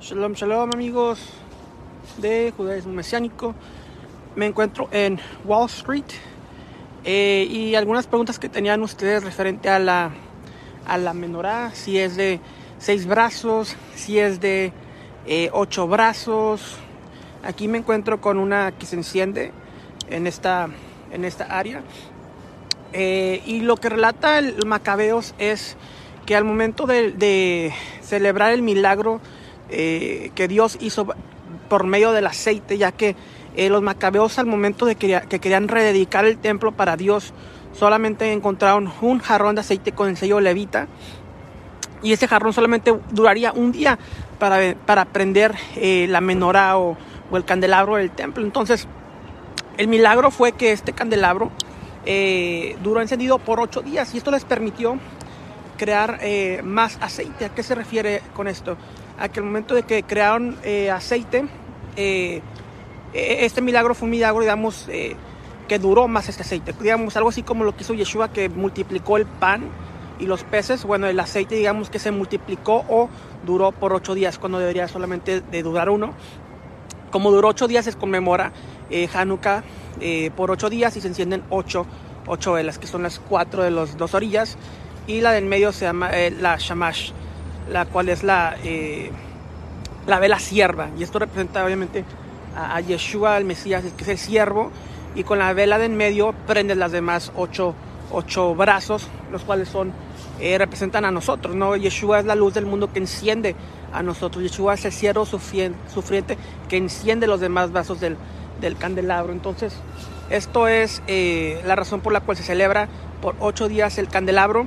Shalom, shalom amigos de judaísmo mesiánico. Me encuentro en Wall Street eh, y algunas preguntas que tenían ustedes referente a la, a la menorá, si es de seis brazos, si es de eh, ocho brazos. Aquí me encuentro con una que se enciende en esta, en esta área. Eh, y lo que relata el Macabeos es que al momento de, de celebrar el milagro eh, que Dios hizo por medio del aceite, ya que eh, los macabeos al momento de que, que, querían rededicar el templo para Dios, solamente encontraron un jarrón de aceite con el sello levita. Y ese jarrón solamente duraría un día para, para prender eh, la menorá o, el candelabro del templo. Entonces, el milagro fue que este candelabro duró encendido por ocho días y esto les permitió crear más aceite. ¿A qué se refiere con esto? A que momento de que crearon eh, aceite, eh, este milagro fue un milagro, digamos, eh, que duró más este aceite. Digamos, algo así como lo que hizo Yeshua, que multiplicó el pan y los peces. Bueno, el aceite, digamos, que se multiplicó o duró por ocho días, cuando debería solamente de durar uno. Como duró ocho días, se conmemora Hanukkah por ocho días y se encienden ocho, ocho velas, que son las cuatro de las dos orillas y la del medio se llama la shamash, la cual es la, eh, la vela sierva. Y esto representa obviamente a, a, Yeshua, el Mesías, que es el siervo. Y con la vela del medio prendes las demás ocho, ocho brazos, los cuales son eh, representan a nosotros. ¿no? Yeshua es la luz del mundo que enciende a nosotros. Yeshua es el siervo sufriente que enciende los demás brazos del, del candelabro. Entonces, esto es eh, la razón por la cual se celebra por ocho días el candelabro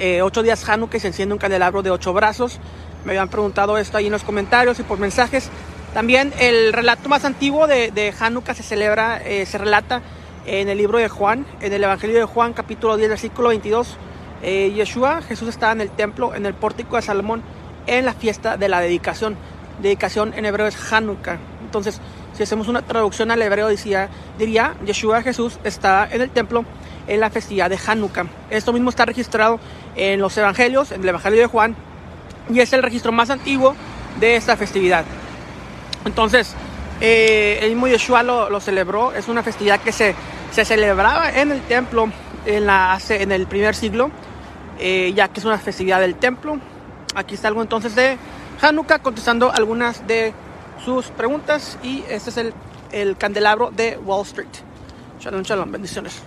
eh, ocho días Hanukkah y se enciende un candelabro de ocho brazos. Me habían preguntado esto ahí en los comentarios y por mensajes. También el relato más antiguo de, de Hanukkah se celebra, eh, se relata en el libro de Juan, en el Evangelio de Juan, capítulo 10, versículo 22. Eh, Yeshua, Jesús estaba en el templo, en el pórtico de Salomón, en la fiesta de la dedicación. Dedicación en hebreo es Hanukkah. Entonces, si hacemos una traducción al hebreo, decía, diría, Yeshua Jesús está en el templo en la festividad de Hanukkah. Esto mismo está registrado en los evangelios, en el Evangelio de Juan, y es el registro más antiguo de esta festividad. Entonces, eh, el mismo Yeshua lo, celebró, es una festividad que se, se celebraba en el templo en, la, en el primer siglo, eh, ya que es una festividad del templo. Aquí está algo entonces de Hanukkah, contestando algunas de sus preguntas, y este es el, el candelabro de Wall Street. Shalom, shalom, bendiciones.